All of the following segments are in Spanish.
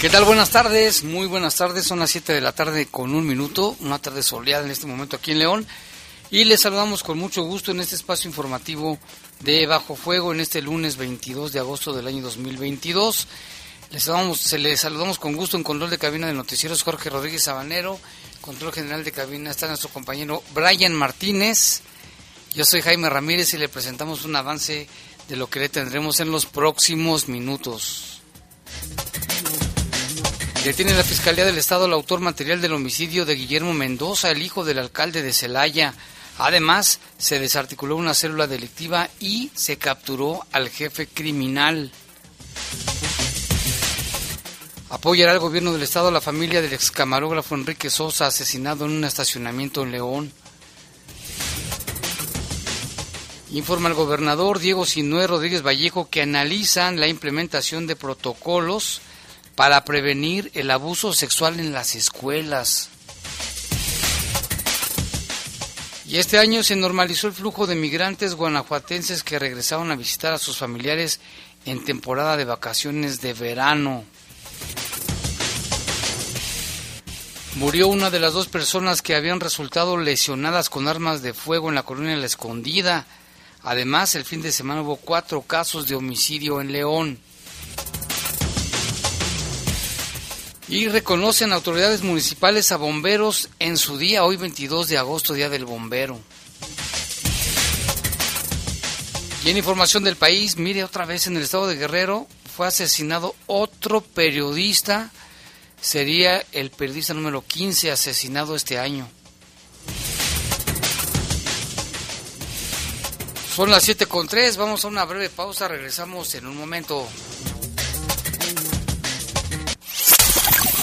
¿Qué tal? Buenas tardes, muy buenas tardes. Son las 7 de la tarde con un minuto, una tarde soleada en este momento aquí en León. Y les saludamos con mucho gusto en este espacio informativo de Bajo Fuego en este lunes 22 de agosto del año 2022. Les saludamos, se les saludamos con gusto en control de cabina de noticieros Jorge Rodríguez Sabanero. Control general de cabina está nuestro compañero Brian Martínez. Yo soy Jaime Ramírez y le presentamos un avance de lo que le tendremos en los próximos minutos. Detiene la Fiscalía del Estado el autor material del homicidio de Guillermo Mendoza, el hijo del alcalde de Celaya. Además, se desarticuló una célula delictiva y se capturó al jefe criminal. Apoyará al gobierno del Estado a la familia del ex camarógrafo Enrique Sosa, asesinado en un estacionamiento en León. Informa el gobernador Diego Sinué Rodríguez Vallejo que analizan la implementación de protocolos para prevenir el abuso sexual en las escuelas. Y este año se normalizó el flujo de migrantes guanajuatenses que regresaron a visitar a sus familiares en temporada de vacaciones de verano. Murió una de las dos personas que habían resultado lesionadas con armas de fuego en la colonia La Escondida. Además, el fin de semana hubo cuatro casos de homicidio en León. Y reconocen autoridades municipales a bomberos en su día, hoy 22 de agosto, Día del Bombero. Y en información del país, mire otra vez en el estado de Guerrero, fue asesinado otro periodista, sería el periodista número 15 asesinado este año. Son las 7 con 3, vamos a una breve pausa, regresamos en un momento.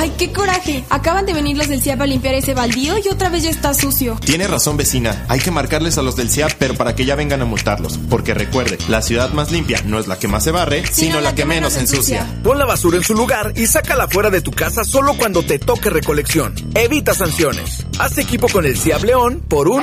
¡Ay, qué coraje! Acaban de venir los del CIAP a limpiar ese baldío y otra vez ya está sucio. Tiene razón, vecina. Hay que marcarles a los del CIAP, pero para que ya vengan a multarlos. Porque recuerde, la ciudad más limpia no es la que más se barre, sino, la, que, menos ensucia. Pon la basura en su lugar y sácala fuera de tu casa solo cuando te toque recolección. Evita sanciones. Haz equipo con el CIAP León por un...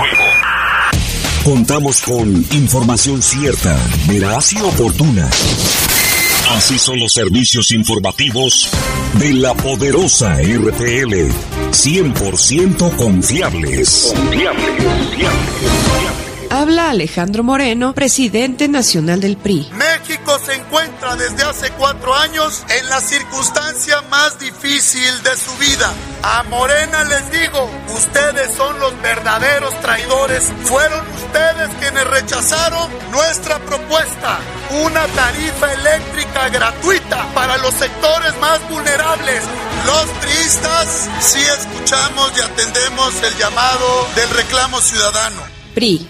Contamos con información cierta, veraz y oportuna. Así son los servicios informativos de la poderosa RPL. 100% confiables. Confiables, confiables. Habla Alejandro Moreno, presidente nacional del PRI. México se encuentra desde hace cuatro años en la circunstancia más difícil de su vida. A Morena les digo, ustedes son los verdaderos traidores. Fueron ustedes quienes rechazaron nuestra propuesta. Una tarifa eléctrica gratuita para los sectores más vulnerables. Los priistas sí escuchamos y atendemos el llamado del reclamo ciudadano. PRI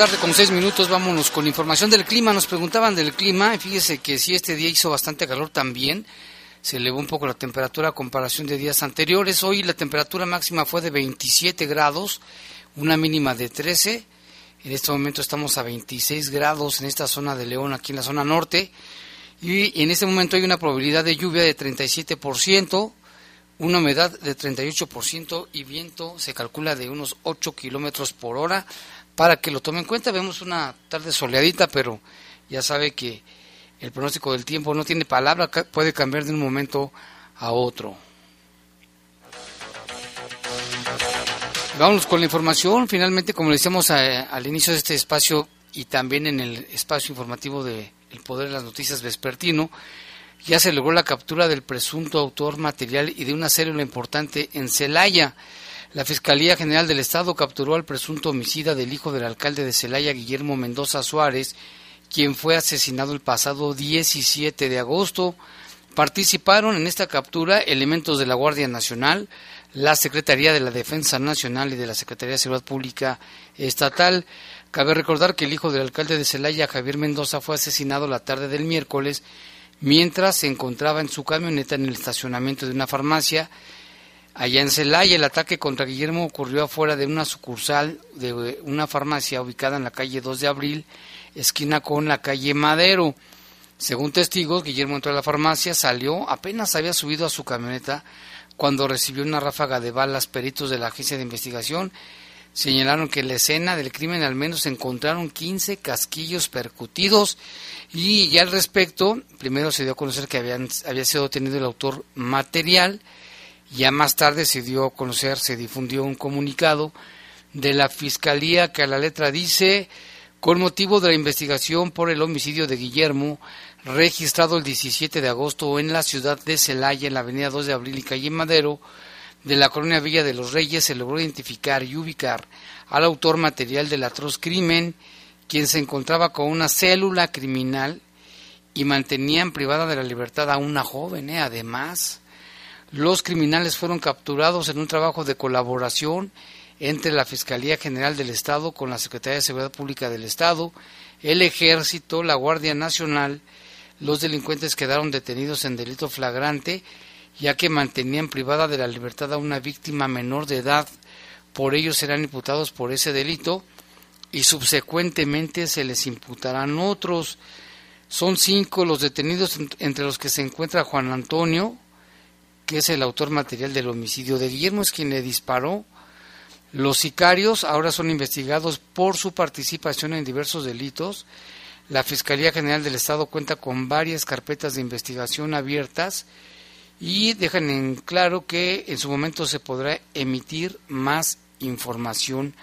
Tarde con seis minutos, vámonos con información del clima. Nos preguntaban del clima, y fíjese que si este día hizo bastante calor también, se elevó un poco la temperatura a comparación de días anteriores. Hoy la temperatura máxima fue de 27 grados, una mínima de 13. En este momento estamos a 26 grados en esta zona de León, aquí en la zona norte. Y en este momento hay una probabilidad de lluvia de 37%, una humedad de 38% y viento se calcula de unos 8 kilómetros por hora para que lo tome en cuenta. Vemos una tarde soleadita, pero ya sabe que el pronóstico del tiempo no tiene palabra, puede cambiar de un momento a otro. Vamos con la información. Finalmente, como le decíamos al inicio de este espacio y también en el espacio informativo de El Poder de las Noticias Vespertino, ya se logró la captura del presunto autor material y de una célula importante en Celaya. La Fiscalía General del Estado capturó al presunto homicida del hijo del alcalde de Celaya, Guillermo Mendoza Suárez, quien fue asesinado el pasado 17 de agosto. Participaron en esta captura elementos de la Guardia Nacional, la Secretaría de la Defensa Nacional y de la Secretaría de Seguridad Pública Estatal. Cabe recordar que el hijo del alcalde de Celaya, Javier Mendoza, fue asesinado la tarde del miércoles mientras se encontraba en su camioneta en el estacionamiento de una farmacia Allá en Celaya, el ataque contra Guillermo ocurrió afuera de una sucursal de una farmacia ubicada en la calle 2 de Abril, esquina con la calle Madero. Según testigos, Guillermo entró a la farmacia, salió, apenas había subido a su camioneta cuando recibió una ráfaga de balas. Peritos de la agencia de investigación señalaron que en la escena del crimen al menos se encontraron 15 casquillos percutidos y ya al respecto, primero se dio a conocer que habían, había sido detenido el autor material, ya más tarde se dio a conocer, se difundió un comunicado de la Fiscalía que a la letra dice, con motivo de la investigación por el homicidio de Guillermo, registrado el 17 de agosto en la ciudad de Celaya, en la avenida 2 de Abril y calle Madero, de la colonia Villa de los Reyes, se logró identificar y ubicar al autor material del atroz crimen, quien se encontraba con una célula criminal y mantenían privada de la libertad a una joven, ¿eh? además. Los criminales fueron capturados en un trabajo de colaboración entre la Fiscalía General del Estado con la Secretaría de Seguridad Pública del Estado, el Ejército, la Guardia Nacional. Los delincuentes quedaron detenidos en delito flagrante, ya que mantenían privada de la libertad a una víctima menor de edad. Por ello serán imputados por ese delito y subsecuentemente se les imputarán otros. Son cinco los detenidos entre los que se encuentra Juan Antonio, que es el autor material del homicidio de Guillermo, es quien le disparó. Los sicarios ahora son investigados por su participación en diversos delitos. La Fiscalía General del Estado cuenta con varias carpetas de investigación abiertas y dejan en claro que en su momento se podrá emitir más información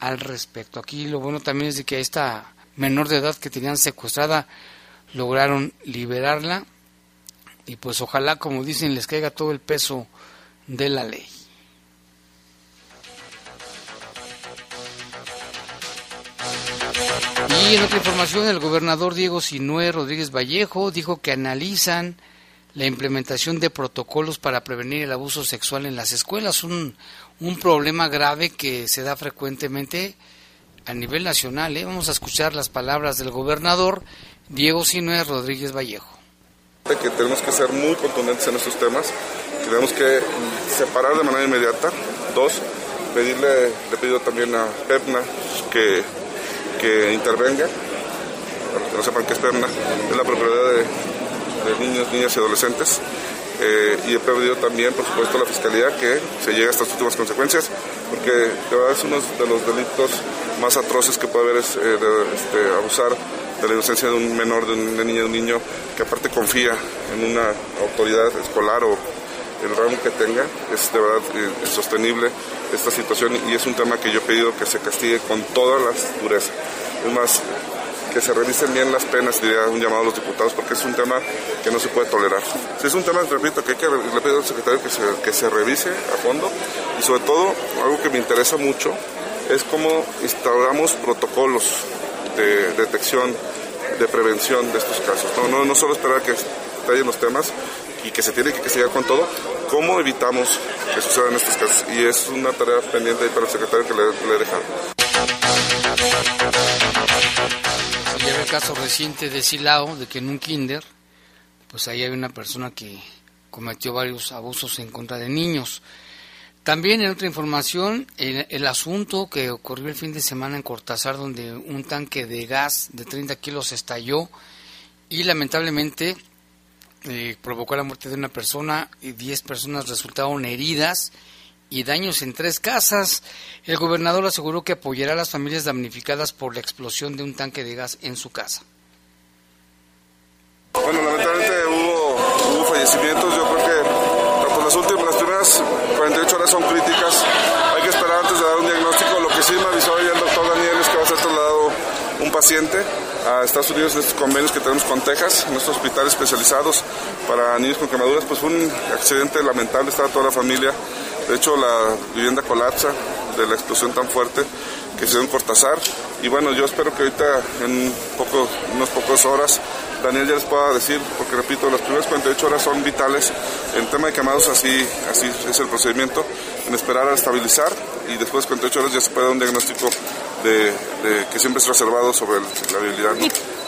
al respecto. Aquí lo bueno también es de que a esta menor de edad que tenían secuestrada lograron liberarla y pues ojalá, como dicen, les caiga todo el peso de la ley. Y en otra información, el gobernador Diego Sinué Rodríguez Vallejo dijo que analizan la implementación de protocolos para prevenir el abuso sexual en las escuelas, un, un problema grave que se da frecuentemente a nivel nacional. ¿eh? Vamos a escuchar las palabras del gobernador Diego Sinué Rodríguez Vallejo que tenemos que ser muy contundentes en estos temas, tenemos que separar de manera inmediata. Dos, pedirle, le pido también a PEPNA que, que intervenga. Para que no sepan qué es PEPNA, es la propiedad de, niños, niñas y adolescentes. Eh, y he pedido también, por supuesto, a la Fiscalía que se llegue a estas últimas consecuencias, porque de verdad es uno de los delitos más atroces que puede haber es eh, este, abusar de la inocencia de un menor, de una niña, de un niño que aparte confía en una autoridad escolar o el rango que tenga, es de verdad eh, insostenible esta situación y es un tema que yo he pedido que se castigue con todas las durezas. Es más, que se revisen bien las penas, diría un llamado a los diputados, porque es un tema que no se puede tolerar. Es un tema, repito, que hay que, le pido al secretario que se, que se revise a fondo y sobre todo, algo que me interesa mucho, es cómo instauramos protocolos de detección, de prevención de estos casos. No, no, no solo esperar que estallen los temas y que se tiene que, que seguir con todo, cómo evitamos que sucedan estos casos. Y es una tarea pendiente para el secretario que le, le he dejado. Lleva el caso reciente de Silao, de que en un kinder, pues ahí hay una persona que cometió varios abusos en contra de niños. También en otra información, el, asunto que ocurrió el fin de semana en Cortázar, donde un tanque de gas de 30 kilos estalló y lamentablemente eh, provocó la muerte de una persona y 10 personas resultaron heridas y daños en tres casas. El gobernador aseguró que apoyará a las familias damnificadas por la explosión de un tanque de gas en su casa. Bueno, lamentablemente hubo, hubo fallecimientos. Yo creo que por las últimas, las primeras 48 horas son críticas. Hay que esperar antes de dar un diagnóstico. Lo que sí me avisó ya el doctor Daniel es que va a ser trasladado un paciente a Estados Unidos en estos convenios que tenemos con Texas, en nuestros hospitales especializados para niños con quemaduras. Pues fue un accidente lamentable, estaba toda la familia. De hecho, la vivienda colapsa de la explosión tan fuerte que se dio en. Y bueno, yo espero que ahorita, en poco, unas pocas horas, Daniel ya les pueda decir, porque repito, las primeras 48 horas son vitales. En tema de quemados, así, así es el procedimiento, en esperar a estabilizar y después de 48 horas ya se puede dar un diagnóstico de, que siempre es reservado sobre la viabilidad.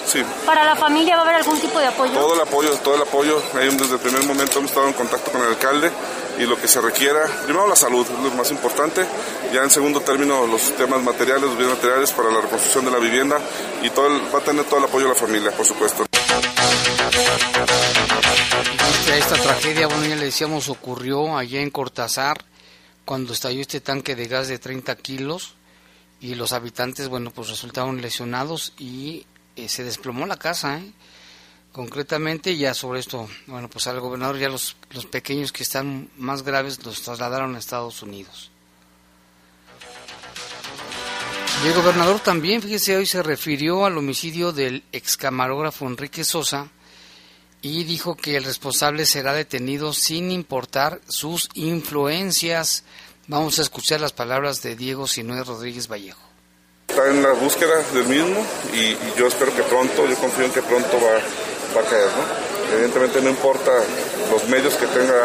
Sí. ¿Para la familia va a haber algún tipo de apoyo? Todo el apoyo, todo el apoyo. Desde el primer momento hemos estado en contacto con el alcalde y lo que se requiera, primero la salud, es lo más importante, ya en segundo término los temas materiales, los bienes materiales para la reconstrucción de la vivienda y todo el, va a tener todo el apoyo de la familia, por supuesto. Esta tragedia, bueno, ya le decíamos, ocurrió allá en Cortázar, cuando estalló este tanque de gas de 30 kilos y los habitantes, bueno, pues resultaron lesionados y eh, se desplomó la casa, ¿eh? concretamente ya sobre esto, bueno, pues al gobernador ya los, los pequeños que están más graves los trasladaron a Estados Unidos. Y el gobernador también, fíjese, hoy se refirió al homicidio del ex camarógrafo Enrique Sosa y dijo que el responsable será detenido sin importar sus influencias. Vamos a escuchar las palabras de Diego Sinué Rodríguez Vallejo. Está en la búsqueda del mismo y, yo espero que pronto, yo confío en que pronto va, va a caer, ¿no? Evidentemente no importa los medios que tenga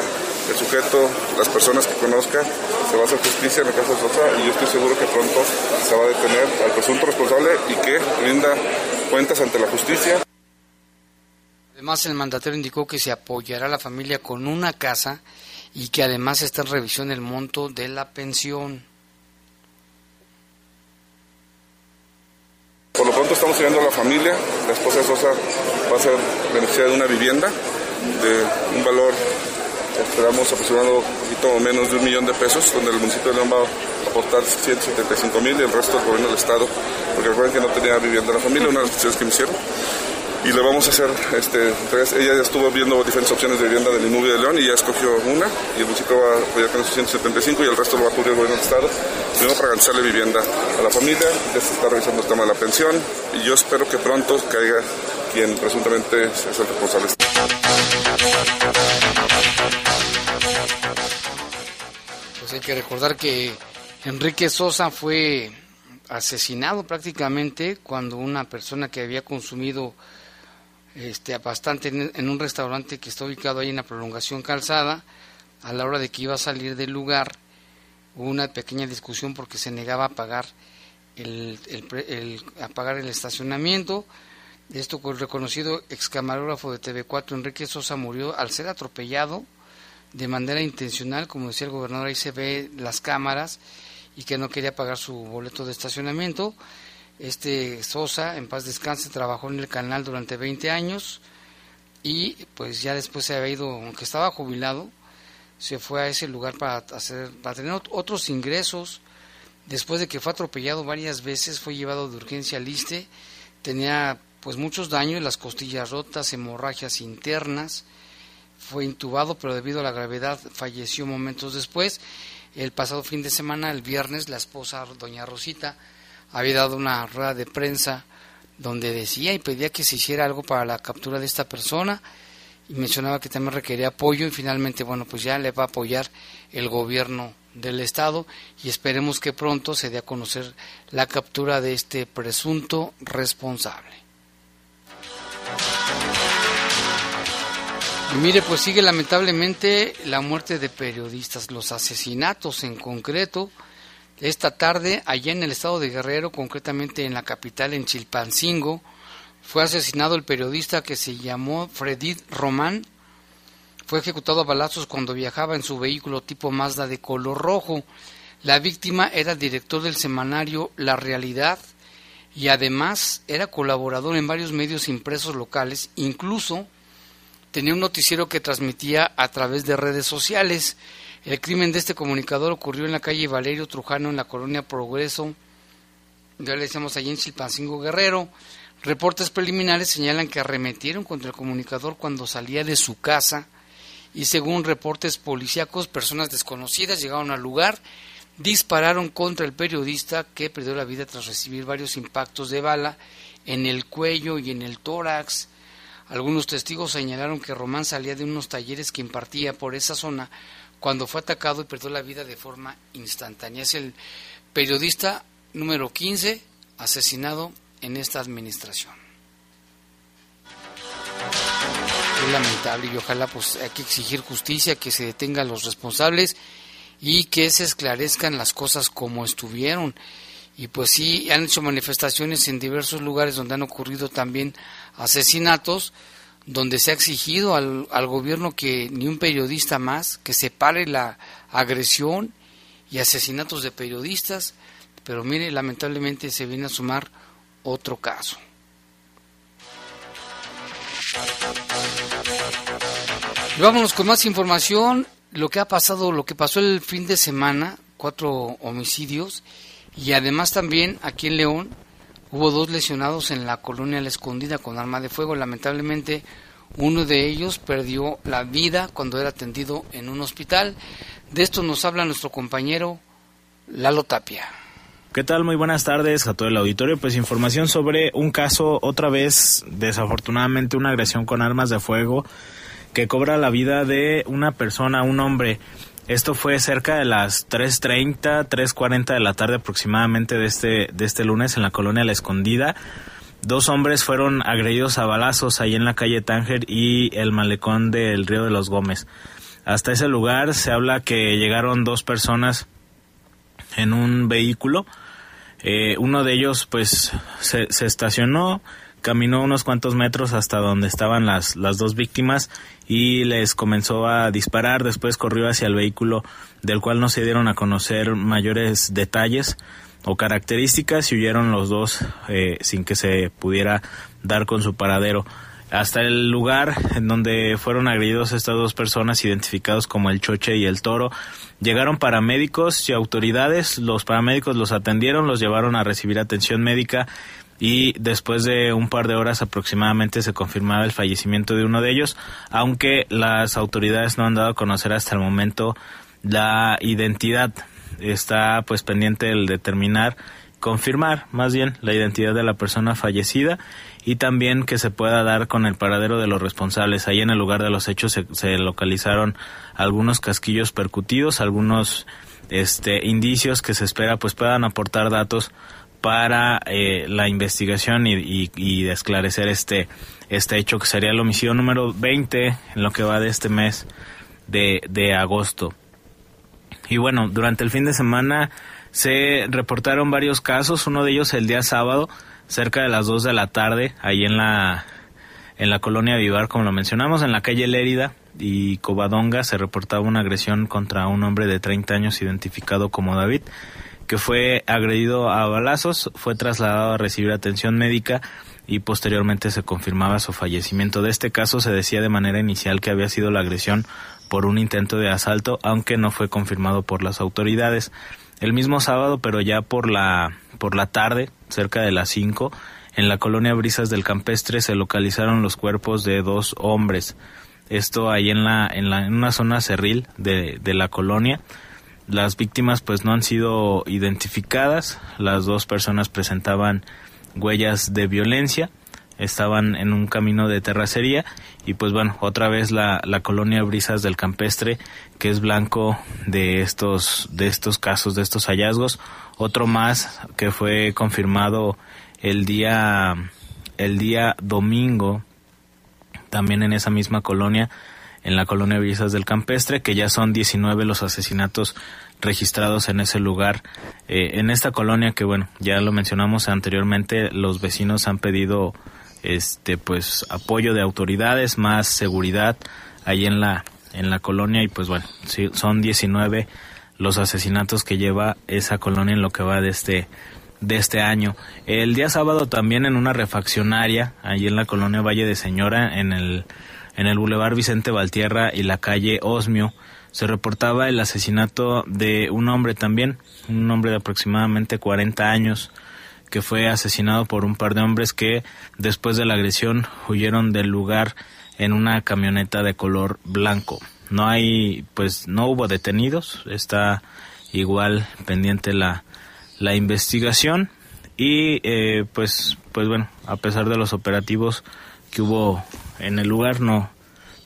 el sujeto, las personas que conozca, se va a hacer justicia en el caso de Sosa y yo estoy seguro que pronto se va a detener al presunto responsable y que rinda cuentas ante la justicia. Además, el mandatario indicó que se apoyará a la familia con una casa y que además está en revisión el monto de la pensión. Por lo pronto estamos ayudando a la familia. La esposa de Sosa va a ser beneficiada de una vivienda de un valor, esperamos aproximado un poquito menos de un millón de pesos, donde el municipio de León va a aportar 175 mil y el resto del gobierno del estado, porque recuerden que no tenía vivienda la familia, una de las decisiones que me hicieron y le vamos a hacer, este, ella ya estuvo viendo diferentes opciones de vivienda del inmueble de León y ya escogió una y el municipio va a apoyar con esos 175 y el resto lo va a cubrir el gobierno del estado, primero para garantizarle vivienda a la familia, ya se está revisando el tema de la pensión y yo espero que pronto caiga quien presuntamente es el responsable. Pues hay que recordar que Enrique Sosa fue asesinado prácticamente cuando una persona que había consumido este, bastante en, en, un restaurante que está ubicado ahí en la prolongación calzada, a la hora de que iba a salir del lugar, hubo una pequeña discusión porque se negaba a pagar el, el, el a pagar el estacionamiento. Esto con el reconocido ex camarógrafo de TV4, Enrique Sosa, murió al ser atropellado de manera intencional, como decía el gobernador, ahí se ve las cámaras y que no quería pagar su boleto de estacionamiento. Este Sosa, en paz descanse, trabajó en el canal durante 20 años y pues ya después se había ido, aunque estaba jubilado, se fue a ese lugar para hacer para tener otros ingresos. Después de que fue atropellado varias veces, fue llevado de urgencia al ISTE, tenía pues muchos daños, las costillas rotas, hemorragias internas, fue intubado, pero debido a la gravedad falleció momentos después. El pasado fin de semana, el viernes, la esposa, doña Rosita, había dado una rueda de prensa donde decía y pedía que se hiciera algo para la captura de esta persona y mencionaba que también requería apoyo y finalmente, bueno, pues ya le va a apoyar el gobierno del Estado y esperemos que pronto se dé a conocer la captura de este presunto responsable. Y mire, pues sigue lamentablemente la muerte de periodistas, los asesinatos en concreto. Esta tarde, allá en el estado de Guerrero, concretamente en la capital, en Chilpancingo, fue asesinado el periodista que se llamó Fredid Román. Fue ejecutado a balazos cuando viajaba en su vehículo tipo Mazda de color rojo. La víctima era director del semanario La Realidad y además era colaborador en varios medios impresos locales, incluso tenía un noticiero que transmitía a través de redes sociales. El crimen de este comunicador ocurrió en la calle Valerio Trujano, en la colonia Progreso, ya le decíamos allí en Chilpancingo Guerrero. Reportes preliminares señalan que arremetieron contra el comunicador cuando salía de su casa y según reportes policíacos, personas desconocidas llegaron al lugar, dispararon contra el periodista que perdió la vida tras recibir varios impactos de bala en el cuello y en el tórax. Algunos testigos señalaron que Román salía de unos talleres que impartía por esa zona cuando fue atacado y perdió la vida de forma instantánea. Es el periodista número 15 asesinado en esta administración. Es lamentable y ojalá pues hay que exigir justicia, que se detengan los responsables y que se esclarezcan las cosas como estuvieron. Y pues sí, han hecho manifestaciones en diversos lugares donde han ocurrido también asesinatos donde se ha exigido al, al, gobierno que ni un periodista más, que se pare la agresión y asesinatos de periodistas, pero mire, lamentablemente se viene a sumar otro caso. Y vámonos con más información, lo que ha pasado, lo que pasó el fin de semana, cuatro homicidios, y además también aquí en León, Hubo dos lesionados en la colonia La Escondida con arma de fuego. Lamentablemente, uno de ellos perdió la vida cuando era atendido en un hospital. De esto nos habla nuestro compañero Lalo Tapia. ¿Qué tal? Muy buenas tardes a todo el auditorio. Pues información sobre un caso, otra vez, desafortunadamente, una agresión con armas de fuego que cobra la vida de una persona, un hombre. Esto fue cerca de las 3.30, 3.40 de la tarde aproximadamente de este, de este lunes en la colonia La Escondida. Dos hombres fueron agredidos a balazos ahí en la calle Tánger y el malecón del Río de los Gómez. Hasta ese lugar se habla que llegaron dos personas en un vehículo. Eh, uno de ellos pues se, se estacionó, caminó unos cuantos metros hasta donde estaban las, las dos víctimas y les comenzó a disparar. Después corrió hacia el vehículo del cual no se dieron a conocer mayores detalles o características y huyeron los dos eh, sin que se pudiera dar con su paradero. Hasta el lugar en donde fueron agredidos estas dos personas identificados como el Choche y el Toro, llegaron paramédicos y autoridades. Los paramédicos los atendieron, los llevaron a recibir atención médica y después de un par de horas aproximadamente se confirmaba el fallecimiento de uno de ellos, aunque las autoridades no han dado a conocer hasta el momento la identidad. Está pues pendiente el determinar, confirmar más bien la identidad de la persona fallecida y también que se pueda dar con el paradero de los responsables. Ahí en el lugar de los hechos se, se localizaron algunos casquillos percutidos, algunos este indicios que se espera pues puedan aportar datos para eh, la investigación y, y, esclarecer este, este hecho que sería el homicidio número 20 en lo que va de este mes de, de agosto. Y bueno, durante el fin de semana se reportaron varios casos, uno de ellos el día sábado, cerca de las 2 de la tarde, ahí en la, en la colonia Vivar, como lo mencionamos, en la calle Lérida, y Covadonga se reportaba una agresión contra un hombre de 30 años identificado como David, que fue agredido a balazos, fue trasladado a recibir atención médica y posteriormente se confirmaba su fallecimiento. De este caso se decía de manera inicial que había sido la agresión por un intento de asalto, aunque no fue confirmado por las autoridades. El mismo sábado, pero ya por la por la tarde, cerca de las 5, en la colonia Brisas del Campestre se localizaron los cuerpos de dos hombres. Esto ahí en la en, la, en una zona cerril de, de la colonia. Las víctimas pues no han sido identificadas. Las dos personas presentaban huellas de violencia, estaban en un camino de terracería y pues bueno, otra vez la, la colonia Brisas del Campestre que es blanco de estos, de estos casos, de estos hallazgos. Otro más que fue confirmado el día, el día domingo, también en esa misma colonia, en la colonia Brisas del Campestre, que ya son 19 los asesinatos registrados en ese lugar. Eh, en esta colonia que bueno, ya lo mencionamos anteriormente, los vecinos han pedido este pues apoyo de autoridades, más seguridad ahí en la en la colonia y pues bueno, sí, son 19 los asesinatos que lleva esa colonia en lo que va de este de este año. El día sábado también en una refaccionaria, allí en la colonia Valle de Señora, en el, en el Boulevard Vicente Valtierra y la calle Osmio, se reportaba el asesinato de un hombre también, un hombre de aproximadamente 40 años, que fue asesinado por un par de hombres que después de la agresión huyeron del lugar en una camioneta de color blanco. No hay, pues no hubo detenidos, está igual pendiente la, la investigación. Y eh, pues, pues bueno, a pesar de los operativos que hubo en el lugar, no,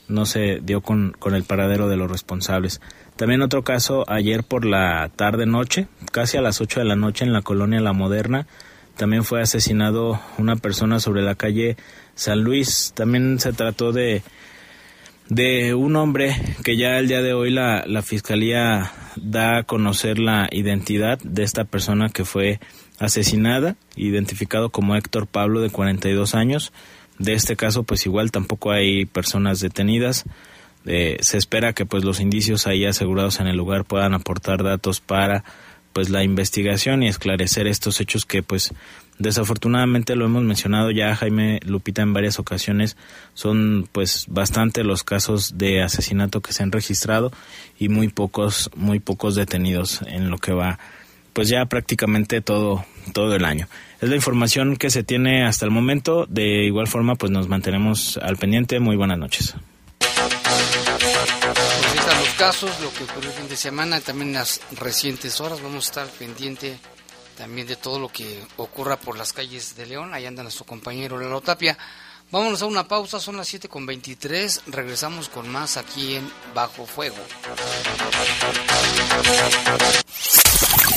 no se dio con, con el paradero de los responsables. También otro caso ayer por la tarde noche, casi a las 8 de la noche en la colonia La Moderna, también fue asesinado una persona sobre la calle San Luis. También se trató de de un hombre que ya el día de hoy la, la fiscalía da a conocer la identidad de esta persona que fue asesinada, identificado como Héctor Pablo de 42 años. De este caso, pues igual tampoco hay personas detenidas. Eh, se espera que pues los indicios ahí asegurados en el lugar puedan aportar datos para pues la investigación y esclarecer estos hechos que pues desafortunadamente lo hemos mencionado ya Jaime Lupita en varias ocasiones son pues bastante los casos de asesinato que se han registrado y muy pocos muy pocos detenidos en lo que va pues ya prácticamente todo todo el año. Es la información que se tiene hasta el momento. De igual forma, pues nos mantenemos al pendiente. Muy buenas noches. Pues están los casos, lo que ocurrió el fin de semana, también las recientes horas. Vamos a estar pendiente también de todo lo que ocurra por las calles de León. Ahí anda nuestro compañero Lalo Tapia. Vámonos a una pausa, son las 7 con 23. Regresamos con más aquí en Bajo Fuego.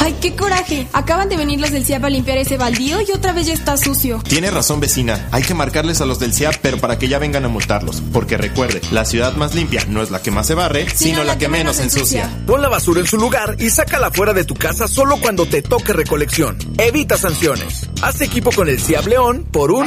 Ay, qué coraje. Acaban de venir los del CIAP a limpiar ese baldío y otra vez ya está sucio. Tiene razón, vecina. Hay que marcarles a los del CIAP, pero para que ya vengan a multarlos. Porque recuerde, la ciudad más limpia no es la que más se barre, sino, la, que, menos ensucia. Pon la basura en su lugar y sácala fuera de tu casa solo cuando te toque recolección. Evita sanciones. Haz equipo con el CIAP León por un...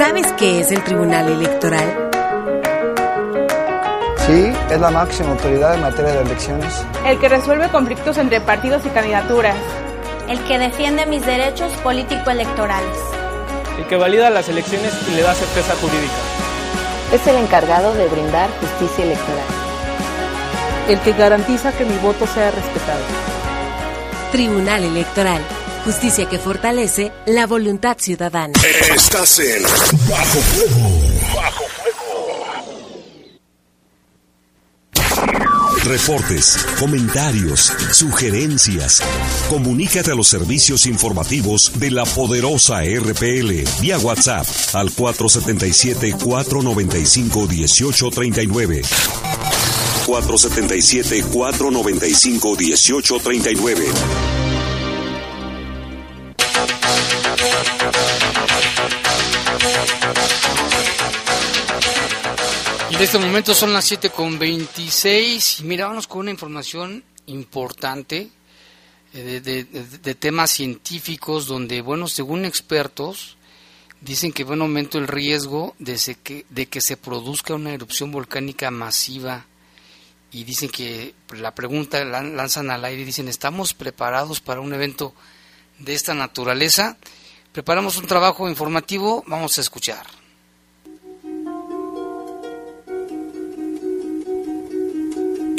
¿Sabes qué es el Tribunal Electoral? Sí, es la máxima autoridad en materia de elecciones. El que resuelve conflictos entre partidos y candidaturas. El que defiende mis derechos político-electorales. El que valida las elecciones y le da certeza jurídica. es el encargado de brindar justicia electoral. El que garantiza que mi voto sea respetado. Tribunal Electoral. Justicia que fortalece la voluntad ciudadana. Estás en Bajo Fuego. Bajo Fuego. Reportes, comentarios, sugerencias. Comunícate a los servicios informativos de la poderosa RPL vía WhatsApp al 477-495-1839. 477-495-1839. En este momento son las 7 con 26 y mira, con una información importante eh, de, de- de- de temas científicos donde, bueno, según expertos, dicen que va en aumento el riesgo de, se- que, de que se produzca una erupción volcánica masiva y dicen que la pregunta la lanzan al aire y dicen, ¿estamos preparados para un evento de esta naturaleza? Preparamos un trabajo informativo, vamos a escuchar.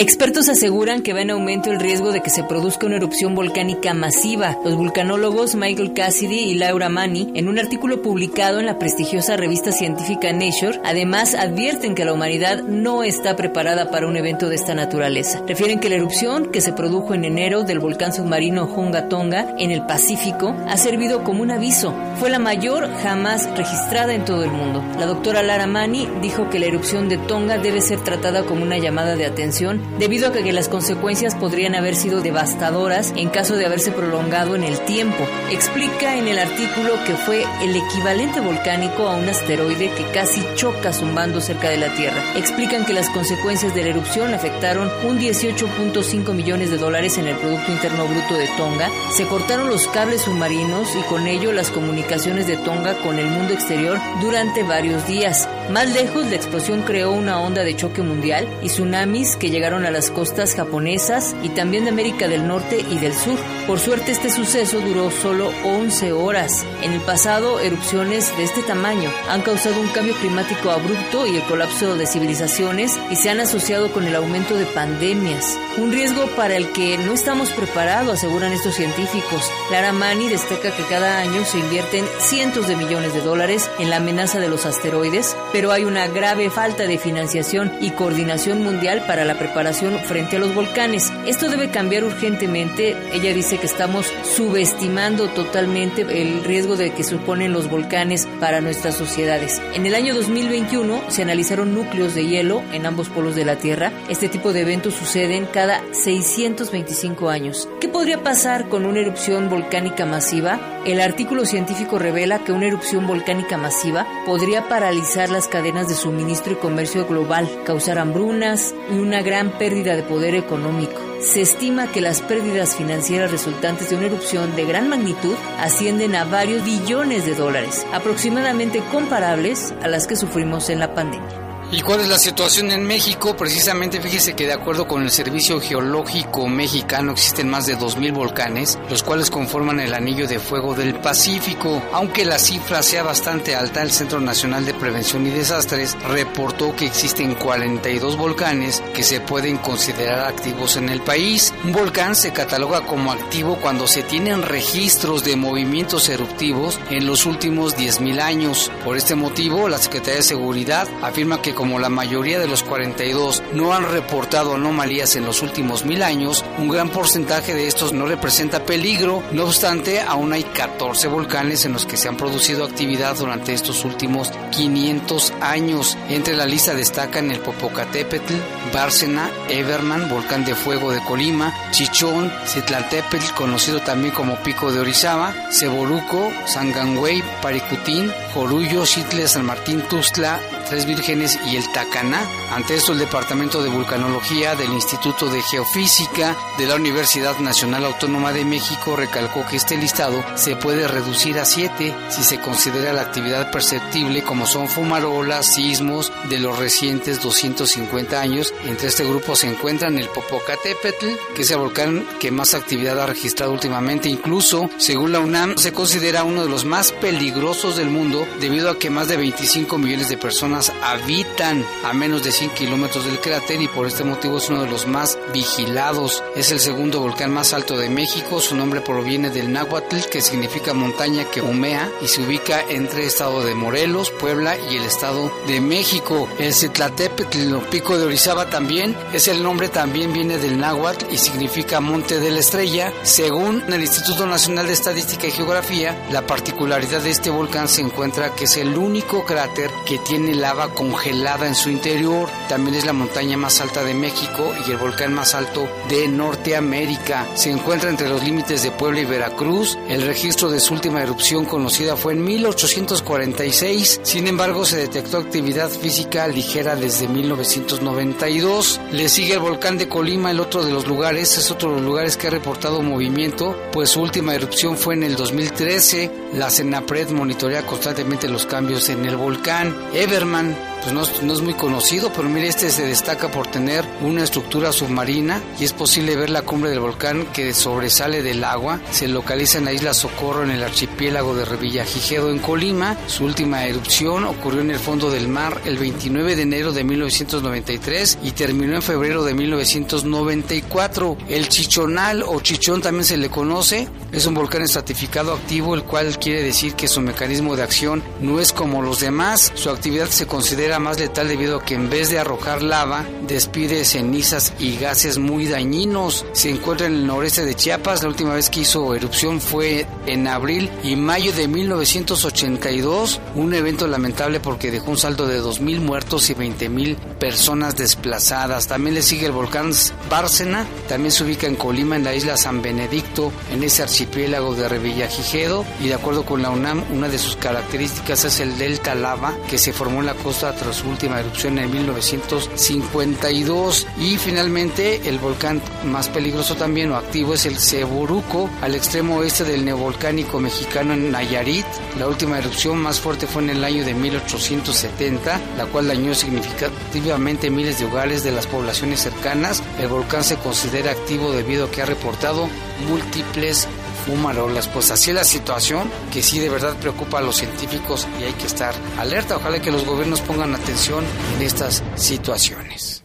Expertos aseguran que va en aumento el riesgo de que se produzca una erupción volcánica masiva. Los vulcanólogos Michael Cassidy y Laura Mani, en un artículo publicado en la prestigiosa revista científica Nature, además advierten que la humanidad no está preparada para un evento de esta naturaleza. Refieren que la erupción que se produjo en enero del volcán submarino Hunga Tonga en el Pacífico ha servido como un aviso. Fue la mayor jamás registrada en todo el mundo. La doctora Lara Mani dijo que la erupción de Tonga debe ser tratada como una llamada de atención debido a que las consecuencias podrían haber sido devastadoras en caso de haberse prolongado en el tiempo. Explica en el artículo que fue el equivalente volcánico a un asteroide que casi choca zumbando cerca de la Tierra. Explican que las consecuencias de la erupción afectaron un 18.5 millones de dólares en el Producto Interno Bruto de Tonga, se cortaron los cables submarinos y con ello las comunicaciones de Tonga con el mundo exterior durante varios días. Más lejos, la explosión creó una onda de choque mundial y tsunamis que llegaron a las costas japonesas y también de América del Norte y del Sur. Por suerte, este suceso duró solo 11 horas. En el pasado, erupciones de este tamaño han causado un cambio climático abrupto y el colapso de civilizaciones y se han asociado con el aumento de pandemias. Un riesgo para el que no estamos preparados, aseguran estos científicos. Lara Mani destaca que cada año se invierten cientos de millones de dólares en la amenaza de los asteroides, pero hay una grave falta de financiación y coordinación mundial para la preparación frente a los volcanes. Esto debe cambiar urgentemente. Ella dice que estamos subestimando totalmente el riesgo de que suponen los volcanes para nuestras sociedades. En el año 2021 se analizaron núcleos de hielo en ambos polos de la Tierra. Este tipo de eventos suceden cada 625 años. ¿Qué podría pasar con una erupción volcánica masiva? El artículo científico revela que una erupción volcánica masiva podría paralizar cadenas de suministro y comercio global, causar hambrunas y una gran pérdida de poder económico. Se estima que las pérdidas financieras resultantes de una erupción de gran magnitud ascienden a varios billones de dólares, aproximadamente comparables a las que sufrimos en la pandemia. ¿Y cuál es la situación en México? Precisamente fíjese que de acuerdo con el Servicio Geológico Mexicano existen más de 2.000 volcanes, los cuales conforman el anillo de fuego del Pacífico. Aunque la cifra sea bastante alta, el Centro Nacional de Prevención y Desastres reportó que existen 42 volcanes que se pueden considerar activos en el país. Un volcán se cataloga como activo cuando se tienen registros de movimientos eruptivos en los últimos 10.000 años. Por este motivo, la Secretaría de Seguridad afirma que como la mayoría de los 42 no han reportado anomalías en los últimos mil años, un gran porcentaje de estos no representa peligro. No obstante, aún hay 14 volcanes en los que se han producido actividad durante estos últimos 500 años. Entre la lista destacan el Popocatépetl, Bárcena, Everman, Volcán de Fuego de Colima, Chichón, Citlantépetl, conocido también como Pico de Orizaba, Ceboruco, Sangangüey, Paricutín, Jorullo, Chitle, San Martín, Tuzla, Tres Vírgenes y el Tacaná. Ante esto, el Departamento de Vulcanología del Instituto de Geofísica de la Universidad Nacional Autónoma de México recalcó que este listado se puede reducir a siete si se considera la actividad perceptible como son fumarolas, sismos de los recientes 250 años. Entre este grupo se encuentran el Popocatépetl, que es el volcán que más actividad ha registrado últimamente. Incluso, según la UNAM, se considera uno de los más peligrosos del mundo debido a que más de 25 millones de personas habitan A menos de 100 kilómetros del cráter y por este motivo es uno de los más vigilados. Es el segundo volcán más alto de México. Su nombre proviene del náhuatl, que significa montaña que humea y se ubica entre el estado de Morelos, Puebla y el estado de México. El Citlatépetl, o pico de Orizaba también, es el nombre también viene del náhuatl y significa monte de la estrella. Según el Instituto Nacional de Estadística y Geografía, la particularidad de este volcán se encuentra que es el único cráter que tiene lava congelada en su interior. También es la montaña más alta de México y el volcán más alto de Norteamérica. Se encuentra entre los límites de Puebla y Veracruz. El registro de su última erupción conocida fue en 1846. Sin embargo, se detectó actividad física ligera desde 1992. Le sigue el volcán de Colima, el otro de los lugares, es otro de los lugares que ha reportado movimiento, pues su última erupción fue en el 2013. La CENAPRED monitorea constantemente los cambios en el volcán. Everman pues no, no, es muy conocido, pero mire, este se destaca por tener una estructura submarina y es posible ver la cumbre del volcán que sobresale del agua. Se localiza en la isla Socorro, en el archipiélago de Revillagigedo, en Colima. Su última erupción ocurrió en el fondo del mar el 29 de enero de 1993 y terminó en febrero de 1994. El Chichonal o Chichón también se le conoce. Es un volcán estratificado activo, el cual quiere decir que su mecanismo de acción no es como los demás. Su actividad se considera más letal debido a que en vez de arrojar lava, despide cenizas y gases muy dañinos. Se encuentra en el noreste de Chiapas. La última vez que hizo erupción fue en abril y mayo de 1982. Un evento lamentable porque dejó un saldo de 2.000 muertos y 20.000 personas desplazadas. También le sigue el volcán Bárcena. También se ubica en Colima, en la isla San Benedicto, en ese archipiélago de Revillagigedo. Y de acuerdo con la UNAM, una de sus características es el delta lava que se formó en la costa tras su última erupción en 1952. Y finalmente, el volcán más peligroso también o activo es el Ceburuco, al extremo oeste del neovolcánico mexicano en Nayarit. La última erupción más fuerte fue en el año de 1870, la cual dañó significativamente miles de hogares de las poblaciones cercanas. El volcán se considera activo debido a que ha reportado múltiples fumarolas. Pues así es la situación que sí de verdad preocupa a los científicos y hay que estar alerta. Ojalá que los gobiernos pongan atención en estas situaciones.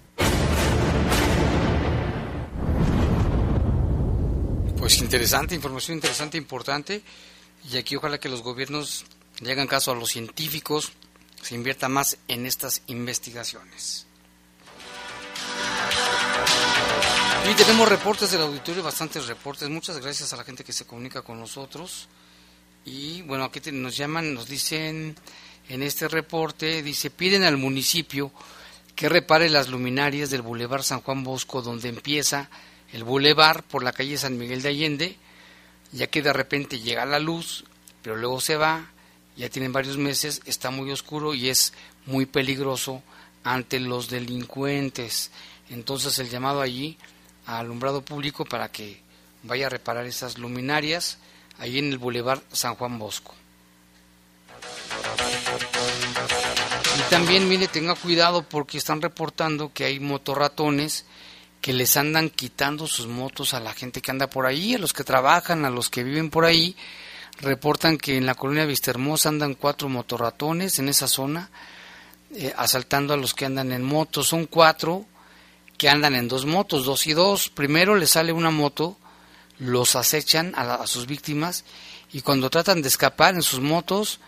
Pues interesante, información interesante, importante. Y aquí ojalá que los gobiernos le hagan caso a los científicos, se invierta más en estas investigaciones. Y tenemos reportes del auditorio, bastantes reportes. Muchas gracias a la gente que se comunica con nosotros. Y bueno, aquí nos llaman, nos dicen en este reporte, dice, piden al municipio que repare las luminarias del Boulevard San Juan Bosco, donde empieza el Boulevard por la calle San Miguel de Allende, ya que de repente llega la luz, pero luego se va, ya tienen varios meses, está muy oscuro y es muy peligroso ante los delincuentes. Entonces el llamado allí a alumbrado público para que vaya a reparar esas luminarias ahí en el Boulevard San Juan Bosco. Y también, mire, tenga cuidado porque están reportando que hay motorratones que les andan quitando sus motos a la gente que anda por ahí, a los que trabajan, a los que viven por ahí. Reportan que en la colonia Vistahermosa andan cuatro motorratones en esa zona, eh, asaltando a los que andan en motos. Son cuatro que andan en dos motos, dos y dos. Primero les sale una moto, los acechan a, a sus víctimas y cuando tratan de escapar en sus motos,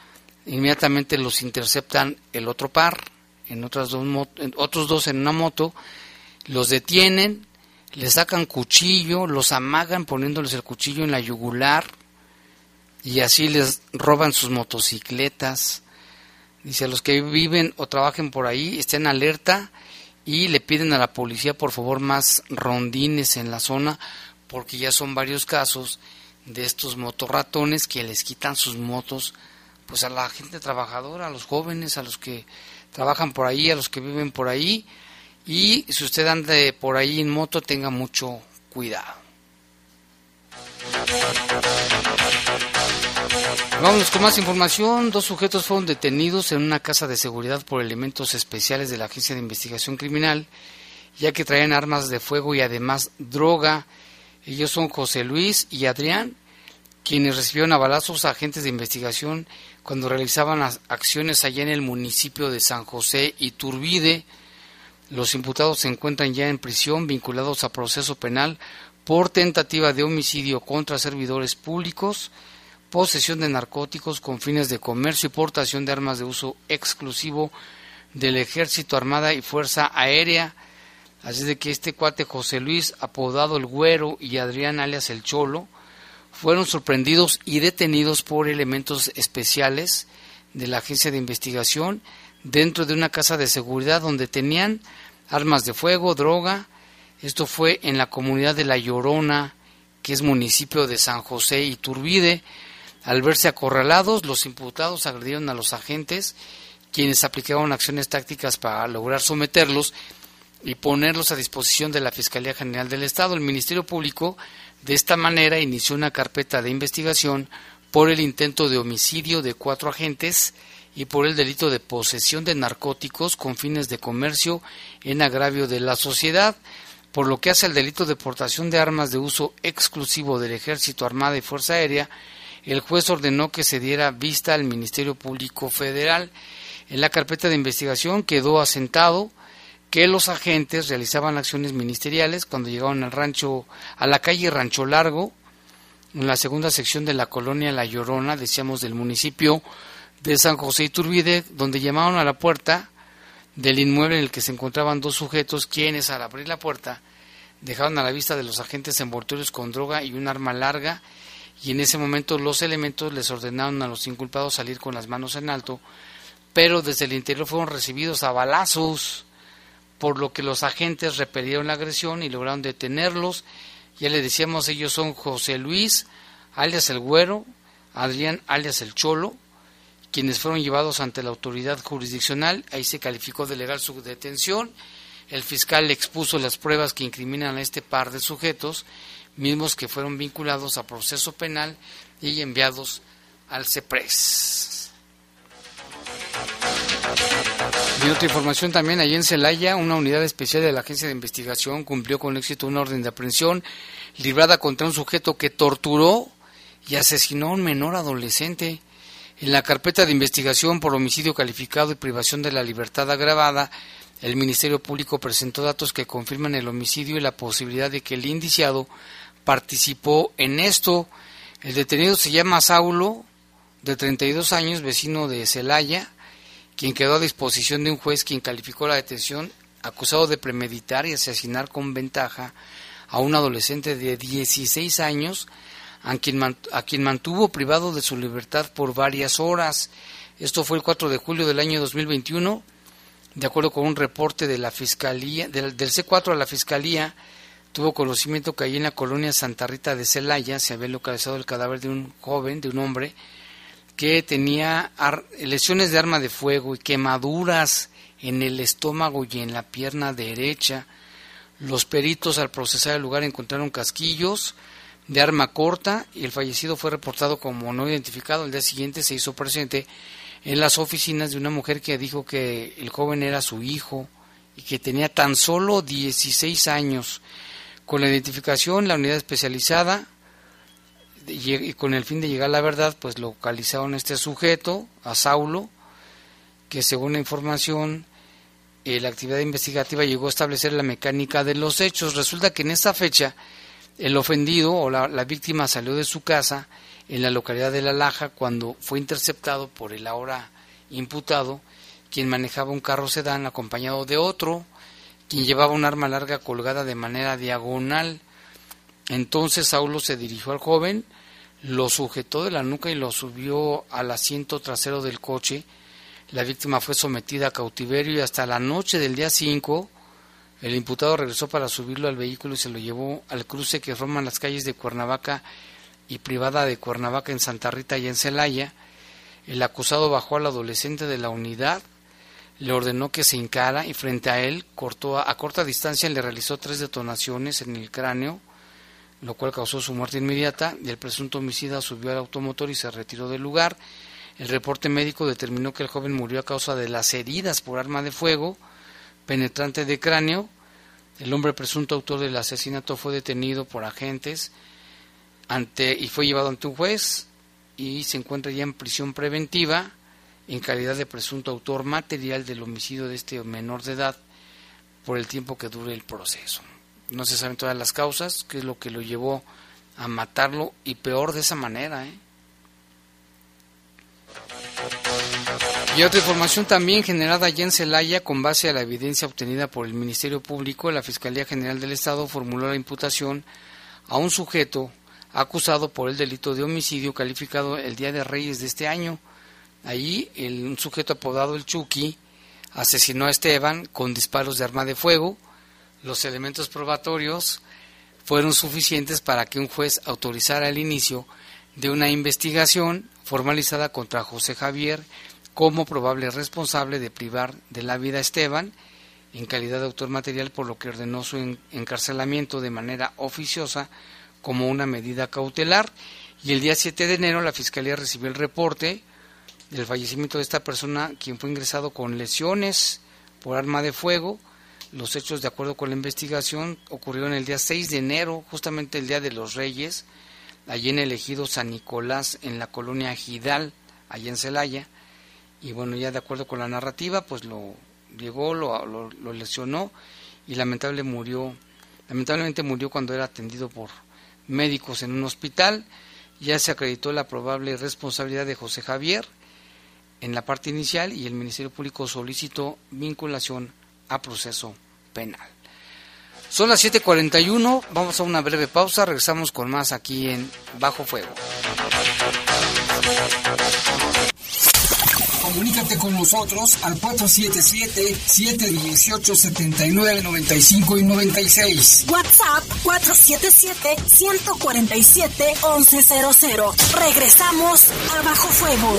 inmediatamente los interceptan el otro par, en otras dos otros dos en una moto, los detienen, les sacan cuchillo, los amagan poniéndoles el cuchillo en la yugular y así les roban sus motocicletas. Dice a los que viven o trabajen por ahí, estén alerta y le piden a la policía por favor más rondines en la zona porque ya son varios casos de estos motorratones que les quitan sus motos pues a la gente trabajadora, a los jóvenes, a los que trabajan por ahí, a los que viven por ahí y si usted anda por ahí en moto tenga mucho cuidado. Vamos con más información. Dos sujetos fueron detenidos en una casa de seguridad por elementos especiales de la Agencia de Investigación Criminal, ya que traían armas de fuego y además droga. Ellos son José Luis y Adrián, quienes recibieron a balazos a agentes de investigación cuando realizaban acciones allá en el municipio de San José y Turbide. Los imputados se encuentran ya en prisión vinculados a proceso penal por tentativa de homicidio contra servidores públicos, posesión de narcóticos con fines de comercio y portación de armas de uso exclusivo del Ejército, Armada y Fuerza Aérea. Así de que este cuate José Luis, apodado el Güero, y Adrián alias el Cholo, fueron sorprendidos y detenidos por elementos especiales de la agencia de investigación dentro de una casa de seguridad donde tenían armas de fuego, droga. Esto fue en la comunidad de La Llorona, que es municipio de San José y Turbide. Al verse acorralados, los imputados agredieron a los agentes, quienes aplicaron acciones tácticas para lograr someterlos y ponerlos a disposición de la Fiscalía General del Estado. El Ministerio Público de esta manera inició una carpeta de investigación por el intento de homicidio de cuatro agentes y por el delito de posesión de narcóticos con fines de comercio en agravio de la sociedad, por lo que hace al delito de portación de armas de uso exclusivo del Ejército, Armada y Fuerza Aérea, el juez ordenó que se diera vista al Ministerio Público Federal. En la carpeta de investigación quedó asentado que los agentes realizaban acciones ministeriales cuando llegaron al rancho, a la calle Rancho Largo, en la segunda sección de la colonia La Llorona, decíamos del municipio de San José Iturbide, donde llamaron a la puerta del inmueble en el que se encontraban dos sujetos, quienes al abrir la puerta dejaron a la vista de los agentes envoltorios con droga y un arma larga, y en ese momento los elementos les ordenaron a los inculpados salir con las manos en alto, pero desde el interior fueron recibidos a balazos por lo que los agentes repelieron la agresión y lograron detenerlos. Ya le decíamos, ellos son José Luis, alias el Güero, Adrián, alias el Cholo, quienes fueron llevados ante la autoridad jurisdiccional. Ahí se calificó de legal su detención. El fiscal expuso las pruebas que incriminan a este par de sujetos, mismos que fueron vinculados a proceso penal y enviados al CEPRES. Y otra información también, allí en Celaya, una unidad especial de la Agencia de Investigación cumplió con éxito una orden de aprehensión librada contra un sujeto que torturó y asesinó a un menor adolescente. En la carpeta de investigación por homicidio calificado y privación de la libertad agravada, el Ministerio Público presentó datos que confirman el homicidio y la posibilidad de que el indiciado participó en esto. El detenido se llama Saulo, de 32 años, vecino de Celaya, quien quedó a disposición de un juez quien calificó la detención acusado de premeditar y asesinar con ventaja a un adolescente de 16 años a quien, mantuvo privado de su libertad por varias horas. Esto fue el 4 de julio del año 2021, de acuerdo con un reporte de la Fiscalía, del, del C4 a la Fiscalía, tuvo conocimiento que allí en la colonia Santa Rita de Celaya se había localizado el cadáver de un joven, de un hombre, que tenía lesiones de arma de fuego y quemaduras en el estómago y en la pierna derecha. Los peritos al procesar el lugar encontraron casquillos de arma corta y el fallecido fue reportado como no identificado. El día siguiente se hizo presente en las oficinas de una mujer que dijo que el joven era su hijo y que tenía tan solo 16 años. Con la identificación, la unidad especializada y con el fin de llegar a la verdad, pues localizaron a este sujeto, a Saulo, que según la información, eh, la actividad investigativa llegó a establecer la mecánica de los hechos. Resulta que en esta fecha, el ofendido o la, la víctima salió de su casa en la localidad de La Laja cuando fue interceptado por el ahora imputado, quien manejaba un carro sedán acompañado de otro, quien llevaba un arma larga colgada de manera diagonal. Entonces Saulo se dirigió al joven, lo sujetó de la nuca y lo subió al asiento trasero del coche. La víctima fue sometida a cautiverio y hasta la noche del día 5 el imputado regresó para subirlo al vehículo y se lo llevó al cruce que forman las calles de Cuernavaca y privada de Cuernavaca en Santa Rita y en Celaya. El acusado bajó al adolescente de la unidad, le ordenó que se encara y frente a él cortó a, a corta distancia le realizó tres detonaciones en el cráneo lo cual causó su muerte inmediata y el presunto homicida subió al automotor y se retiró del lugar. El reporte médico determinó que el joven murió a causa de las heridas por arma de fuego penetrante de cráneo. El hombre presunto autor del asesinato fue detenido por agentes ante y fue llevado ante un juez y se encuentra ya en prisión preventiva en calidad de presunto autor material del homicidio de este menor de edad por el tiempo que dure el proceso. No se saben todas las causas, qué es lo que lo llevó a matarlo y peor de esa manera. ¿eh? Y otra información también generada allá en Celaya con base a la evidencia obtenida por el Ministerio Público, la Fiscalía General del Estado formuló la imputación a un sujeto acusado por el delito de homicidio calificado el Día de Reyes de este año. Allí el, un sujeto apodado el Chucky asesinó a Esteban con disparos de arma de fuego. Los elementos probatorios fueron suficientes para que un juez autorizara el inicio de una investigación formalizada contra José Javier como probable responsable de privar de la vida a Esteban en calidad de autor material, por lo que ordenó su encarcelamiento de manera oficiosa como una medida cautelar. Y el día 7 de enero la Fiscalía recibió el reporte del fallecimiento de esta persona, quien fue ingresado con lesiones por arma de fuego. Los hechos, de acuerdo con la investigación, ocurrieron el día 6 de enero, justamente el Día de los Reyes, allí en el ejido San Nicolás, en la colonia Gidal, allá en Celaya y bueno, ya de acuerdo con la narrativa, pues lo llegó, lo, lo, lesionó y lamentable murió, lamentablemente murió cuando era atendido por médicos en un hospital. Ya se acreditó la probable responsabilidad de José Javier en la parte inicial y el Ministerio Público solicitó vinculación a proceso penal. Son las 7:41, vamos a una breve pausa, regresamos con más aquí en Bajo Fuego. Comunícate con nosotros al 477-718-7995 y 96. WhatsApp 477-147-1100. Regresamos a Bajo Fuego.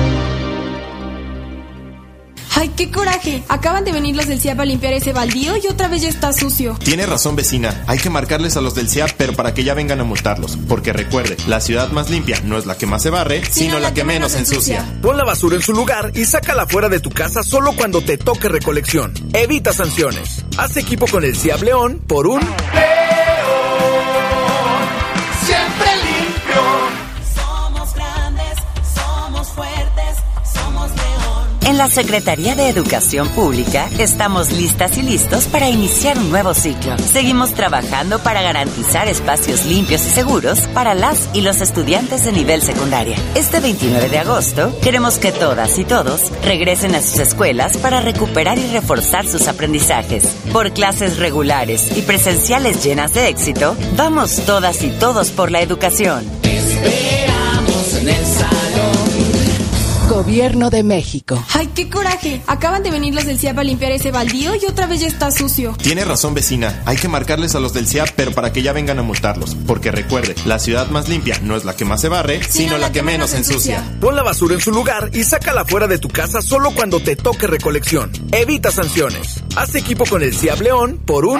¡Ay, qué coraje! Acaban de venir los del CIAP a limpiar ese baldío y otra vez ya está sucio. Tiene razón, vecina. Hay que marcarles a los del CIAP, pero para que ya vengan a multarlos. Porque recuerde, la ciudad más limpia no es la que más se barre, sino, la, que, menos ensucia. Pon la basura en su lugar y sácala fuera de tu casa solo cuando te toque recolección. Evita sanciones. Haz equipo con el CIAP León por un... En la Secretaría de Educación Pública estamos listas y listos para iniciar un nuevo ciclo. Seguimos trabajando para garantizar espacios limpios y seguros para las y los estudiantes de nivel secundaria. Este 29 de agosto queremos que todas y todos regresen a sus escuelas para recuperar y reforzar sus aprendizajes. Por clases regulares y presenciales llenas de éxito, vamos todas y todos por la educación. Gobierno de México. ¡Ay, qué coraje! Acaban de venir los del CIAP a limpiar ese baldío y otra vez ya está sucio. Tiene razón, vecina. Hay que marcarles a los del CIAP, pero para que ya vengan a multarlos. Porque recuerde, la ciudad más limpia no es la que más se barre, sino, la, que, menos ensucia. Pon la basura en su lugar y sácala fuera de tu casa solo cuando te toque recolección. Evita sanciones. Haz equipo con el CIAP León por un...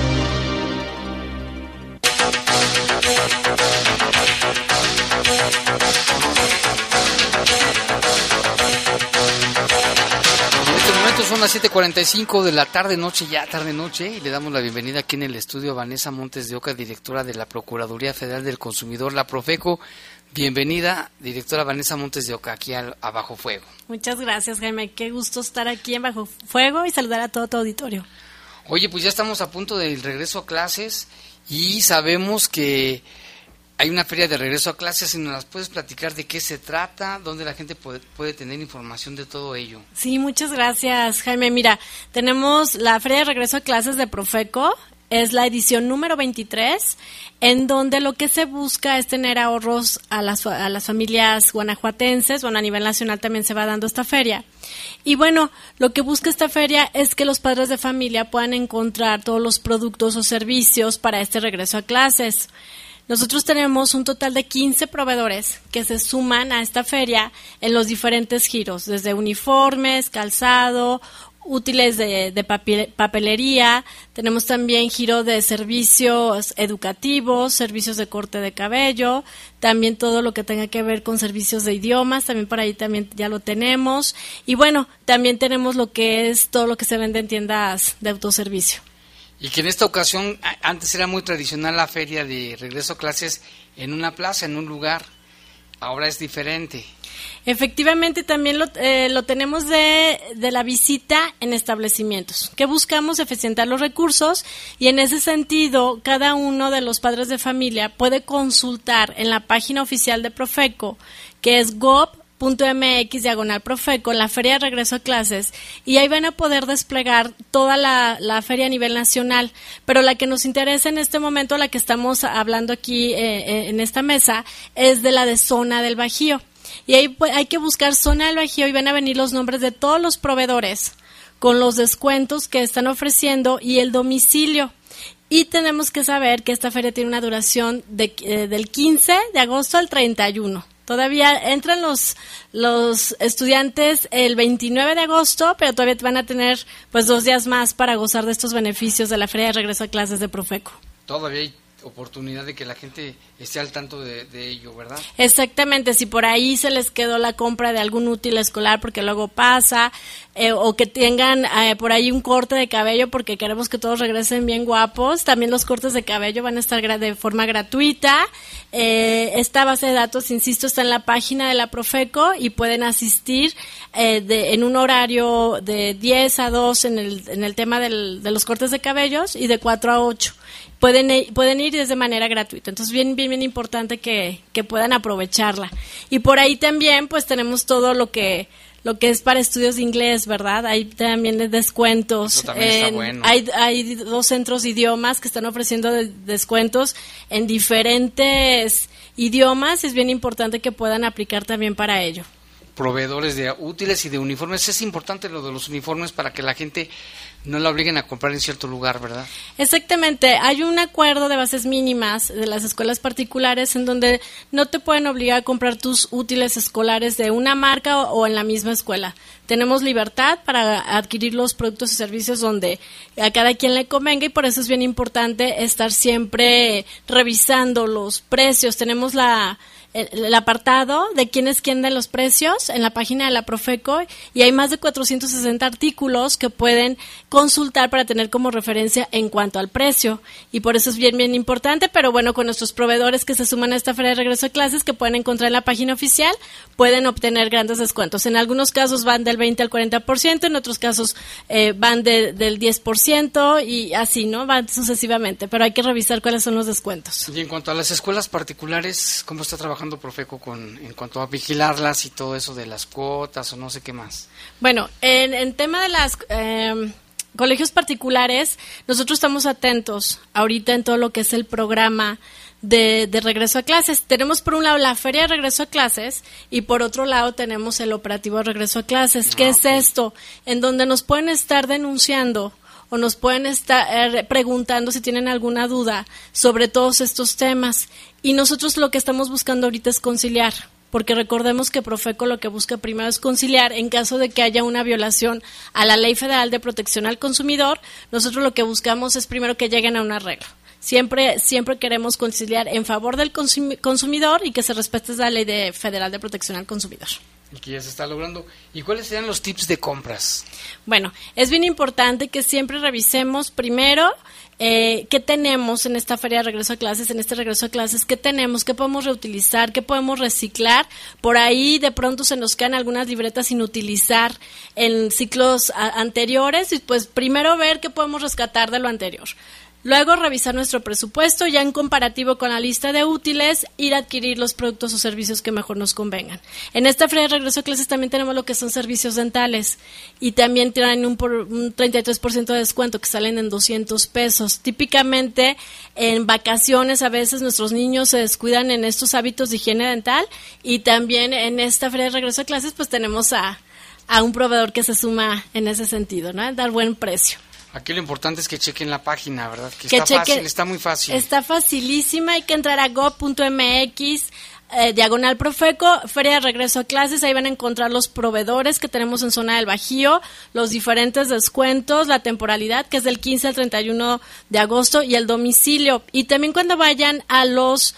Son las 7:45 de la tarde, noche, ya tarde, noche, y le damos la bienvenida aquí en el estudio a Vanessa Montes de Oca, directora de la Procuraduría Federal del Consumidor, la Profeco. Bienvenida, directora Vanessa Montes de Oca, aquí a, a Bajo Fuego. Muchas gracias, Jaime. Qué gusto estar aquí en Bajo Fuego y saludar a todo tu auditorio. Oye, pues ya estamos a punto del regreso a clases y sabemos que hay una feria de regreso a clases y nos las puedes platicar de qué se trata, dónde la gente puede, puede, tener información de todo ello. Sí, muchas gracias, Jaime. Mira, tenemos la feria de regreso a clases de Profeco, es la edición número 23, en donde lo que se busca es tener ahorros a las, a las familias guanajuatenses, bueno, a nivel nacional también se va dando esta feria. Y bueno, lo que busca esta feria es que los padres de familia puedan encontrar todos los productos o servicios para este regreso a clases. Nosotros tenemos un total de 15 proveedores que se suman a esta feria en los diferentes giros, desde uniformes, calzado, útiles de, papelería, tenemos también giro de servicios educativos, servicios de corte de cabello, también todo lo que tenga que ver con servicios de idiomas, también por ahí también ya lo tenemos. Y bueno, también tenemos lo que es todo lo que se vende en tiendas de autoservicio. Y que en esta ocasión, antes era muy tradicional la feria de regreso a clases en una plaza, en un lugar. Ahora es diferente. Efectivamente, también lo, eh, lo tenemos de, de, la visita en establecimientos, que buscamos eficientar los recursos y en ese sentido, cada uno de los padres de familia puede consultar en la página oficial de Profeco, que es gov .mx diagonal Profeco, la feria de regreso a clases, y ahí van a poder desplegar toda la, feria a nivel nacional. Pero la que nos interesa en este momento, la que estamos hablando aquí eh, eh en esta mesa, es de la de zona del Bajío. Y ahí hay que buscar zona del Bajío y van a venir los nombres de todos los proveedores con los descuentos que están ofreciendo y el domicilio. Y tenemos que saber que esta feria tiene una duración de, eh, del 15 de agosto al 31. Todavía entran los, los estudiantes el 29 de agosto, pero todavía van a tener pues dos días más para gozar de estos beneficios de la feria de regreso a clases de Profeco. Todavía hay oportunidad de que la gente esté al tanto de, ello, ¿verdad? Exactamente, si por ahí se les quedó la compra de algún útil escolar porque luego pasa, eh, o que tengan eh, por ahí un corte de cabello porque queremos que todos regresen bien guapos, también los cortes de cabello van a estar de forma gratuita. Eh, esta base de datos, insisto, está en la página de la Profeco y pueden asistir de, en un horario de 10 a 2 en el, en el tema del, de los cortes de cabellos y de 4 a 8 pueden, pueden ir de manera gratuita. Entonces, bien, bien, bien importante que, que puedan aprovecharla. Y por ahí también, pues tenemos todo lo que lo que es para estudios de inglés, ¿verdad? Hay también descuentos. hay, hay dos centros de idiomas que están ofreciendo descuentos en diferentes idiomas. Es bien importante que puedan aplicar también para ello proveedores de útiles y de uniformes. Es importante lo de los uniformes para que la gente no la obliguen a comprar en cierto lugar, ¿verdad? Exactamente. Hay un acuerdo de bases mínimas de las escuelas particulares en donde no te pueden obligar a comprar tus útiles escolares de una marca o, en la misma escuela. Tenemos libertad para adquirir los productos y servicios donde a cada quien le convenga y por eso es bien importante estar siempre revisando los precios. Tenemos la el, apartado de quién es quién de los precios en la página de la Profeco y hay más de 460 artículos que pueden consultar para tener como referencia en cuanto al precio y por eso es bien bien importante, pero bueno, con nuestros proveedores que se suman a esta feria de regreso a clases que pueden encontrar en la página oficial, pueden obtener grandes descuentos. En algunos casos van del 20 al 40%, en otros casos eh, van del 10% y así, ¿no? Van sucesivamente, pero hay que revisar cuáles son los descuentos. Y en cuanto a las escuelas particulares, ¿cómo está trabajando? Profeco con, en cuanto a vigilarlas y todo eso de las cuotas o no sé qué más? Bueno, en, en tema de las... Eh, colegios particulares, nosotros estamos atentos ahorita en todo lo que es el programa de, de, regreso a clases. Tenemos por un lado la feria de regreso a clases y por otro lado tenemos el operativo de regreso a clases. ¿Qué ah, es esto? En donde nos pueden estar denunciando o nos pueden estar eh, preguntando si tienen alguna duda sobre todos estos temas. Y nosotros lo que estamos buscando ahorita es conciliar, porque recordemos que Profeco lo que busca primero es conciliar en caso de que haya una violación a la Ley Federal de Protección al Consumidor. Nosotros lo que buscamos es primero que lleguen a un arreglo Siempre, siempre queremos conciliar en favor del consumidor y que se respete la ley de, federal de protección al consumidor. Y que ya se está logrando. ¿Y cuáles serían los tips de compras? Bueno, es bien importante que siempre revisemos primero eh, qué tenemos en esta feria de regreso a clases, en este regreso a clases, qué tenemos, qué podemos reutilizar, qué podemos reciclar. Por ahí de pronto se nos quedan algunas libretas sin utilizar en ciclos anteriores y pues primero ver qué podemos rescatar de lo anterior. Luego revisar nuestro presupuesto ya en comparativo con la lista de útiles, ir a adquirir los productos o servicios que mejor nos convengan. En esta feria de regreso a clases también tenemos lo que son servicios dentales y también tienen un, por, un 33% de descuento que salen en 200 pesos. Típicamente en vacaciones a veces nuestros niños se descuidan en estos hábitos de higiene dental y también en esta feria de regreso a clases pues tenemos a, a un proveedor que se suma en ese sentido, ¿no? Dar buen precio. Aquí lo importante es que chequen la página, ¿verdad? Que, está fácil, está muy fácil. Está facilísima, hay que entrar a go.mx, eh, diagonal Profeco, Feria de Regreso a Clases, ahí van a encontrar los proveedores que tenemos en zona del Bajío, los diferentes descuentos, la temporalidad que es del 15 al 31 de agosto y el domicilio. Y también cuando vayan a los,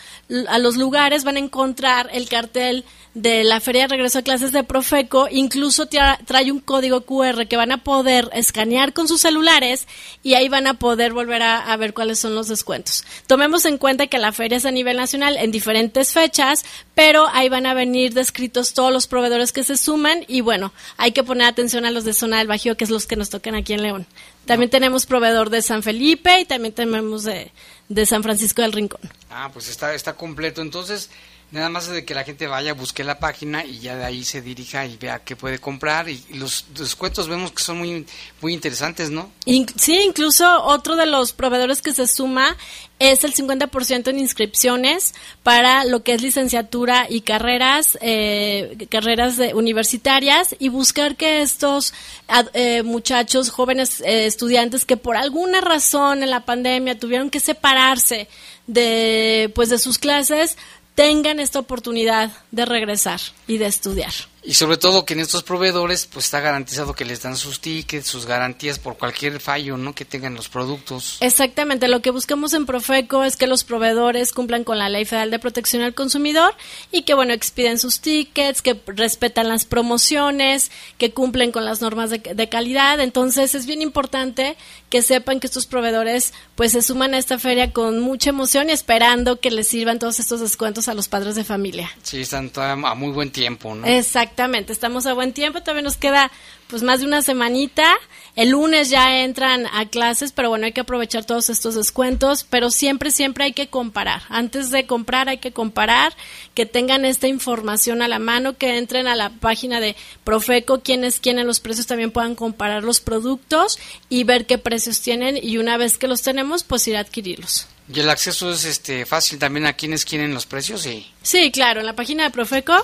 a los lugares van a encontrar el cartel de la Feria de Regreso a Clases de Profeco incluso trae un código QR que van a poder escanear con sus celulares y ahí van a poder volver a, ver cuáles son los descuentos. Tomemos en cuenta que la feria es a nivel nacional en diferentes fechas, pero ahí van a venir descritos todos los proveedores que se suman y bueno, hay que poner atención a los de zona del Bajío, que es los que nos tocan aquí en León. También tenemos proveedor de San Felipe y también tenemos de, de San Francisco del Rincón. Ah, pues está, está completo. Entonces, Nada más de que la gente vaya, busque la página y ya de ahí se dirija y vea qué puede comprar. Y, los descuentos vemos que son muy, muy interesantes, ¿no? sí, incluso otro de los proveedores que se suma es el 50% en inscripciones para lo que es licenciatura y carreras, eh, carreras universitarias y buscar que estos eh, muchachos, jóvenes eh, estudiantes que por alguna razón en la pandemia tuvieron que separarse de pues de sus clases tengan esta oportunidad de regresar y de estudiar. Y sobre todo que en estos proveedores pues está garantizado que les dan sus tickets, sus garantías por cualquier fallo, ¿no? que tengan los productos. Exactamente, lo que buscamos en Profeco es que los proveedores cumplan con la Ley Federal de Protección al Consumidor y que bueno, expiden sus tickets, que respetan las promociones, que cumplen con las normas de, de calidad. Entonces, es bien importante que sepan que estos proveedores pues se suman a esta feria con mucha emoción y esperando que les sirvan todos estos descuentos a los padres de familia. Sí, están a muy buen tiempo, ¿no? Exactamente, estamos a buen tiempo, todavía nos queda pues más de una semanita. El lunes ya entran a clases, pero bueno, hay que aprovechar todos estos descuentos, pero siempre, siempre hay que comparar. Antes de comprar hay que comparar, que tengan esta información a la mano, que entren a la página de Profeco, quienes quieren los precios también puedan comparar los productos y ver qué precios tienen y una vez que los tenemos, pues ir a adquirirlos. ¿Y el acceso es este fácil también a quienes quieren los precios? Sí, sí claro, en la página de Profeco